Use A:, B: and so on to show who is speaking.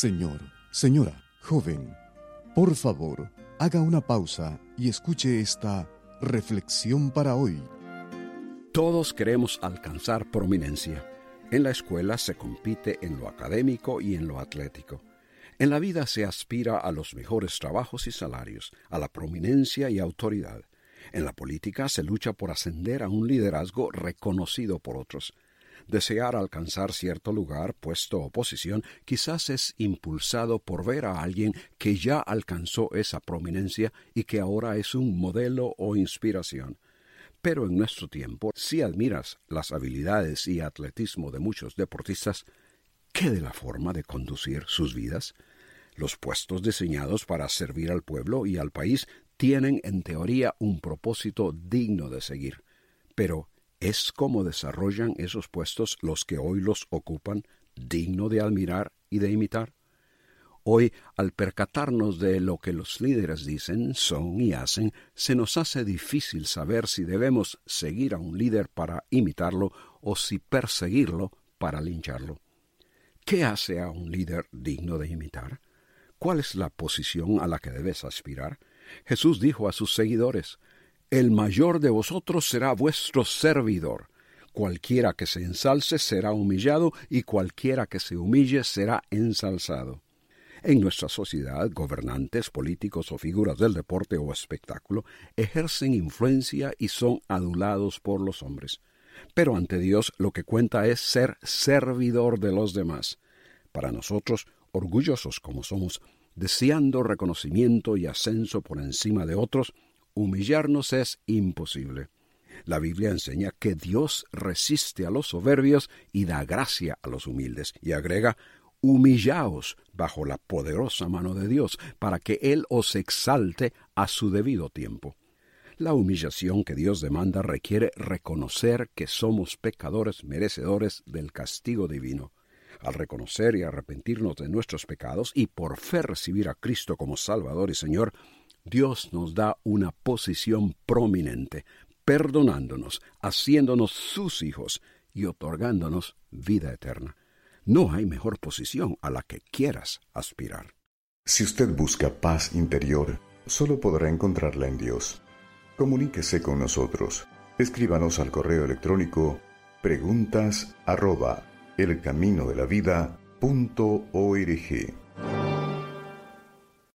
A: Señor, señora, joven, por favor, haga una pausa y escuche esta reflexión para hoy.
B: Todos queremos alcanzar prominencia. En la escuela se compite en lo académico y en lo atlético. En la vida se aspira a los mejores trabajos y salarios, a la prominencia y autoridad. En la política se lucha por ascender a un liderazgo reconocido por otros. Desear alcanzar cierto lugar, puesto o posición, quizás es impulsado por ver a alguien que ya alcanzó esa prominencia y que ahora es un modelo o inspiración. Pero en nuestro tiempo, si admiras las habilidades y atletismo de muchos deportistas, ¿qué de la forma de conducir sus vidas? Los puestos diseñados para servir al pueblo y al país tienen en teoría un propósito digno de seguir. Pero, ¿es cómo desarrollan esos puestos los que hoy los ocupan digno de admirar y de imitar? Hoy, al percatarnos de lo que los líderes dicen, son y hacen, se nos hace difícil saber si debemos seguir a un líder para imitarlo o si perseguirlo para lincharlo. ¿Qué hace a un líder digno de imitar? ¿Cuál es la posición a la que debes aspirar? Jesús dijo a sus seguidores, El mayor de vosotros será vuestro servidor. Cualquiera que se ensalce será humillado y cualquiera que se humille será ensalzado. En nuestra sociedad, gobernantes, políticos o figuras del deporte o espectáculo ejercen influencia y son adulados por los hombres. Pero ante Dios lo que cuenta es ser servidor de los demás. Para nosotros, orgullosos como somos, deseando reconocimiento y ascenso por encima de otros, humillarnos es imposible. La Biblia enseña que Dios resiste a los soberbios y da gracia a los humildes, y agrega humillaos bajo la poderosa mano de Dios, para que Él os exalte a su debido tiempo. La humillación que Dios demanda requiere reconocer que somos pecadores merecedores del castigo divino. Al reconocer y arrepentirnos de nuestros pecados y por fe recibir a Cristo como Salvador y Señor, Dios nos da una posición prominente, perdonándonos, haciéndonos sus hijos y otorgándonos vida eterna. No hay mejor posición a la que quieras aspirar.
A: Si usted busca paz interior, solo podrá encontrarla en Dios. Comuníquese con nosotros. Escríbanos al correo electrónico preguntas arroba elcaminodelavida.org.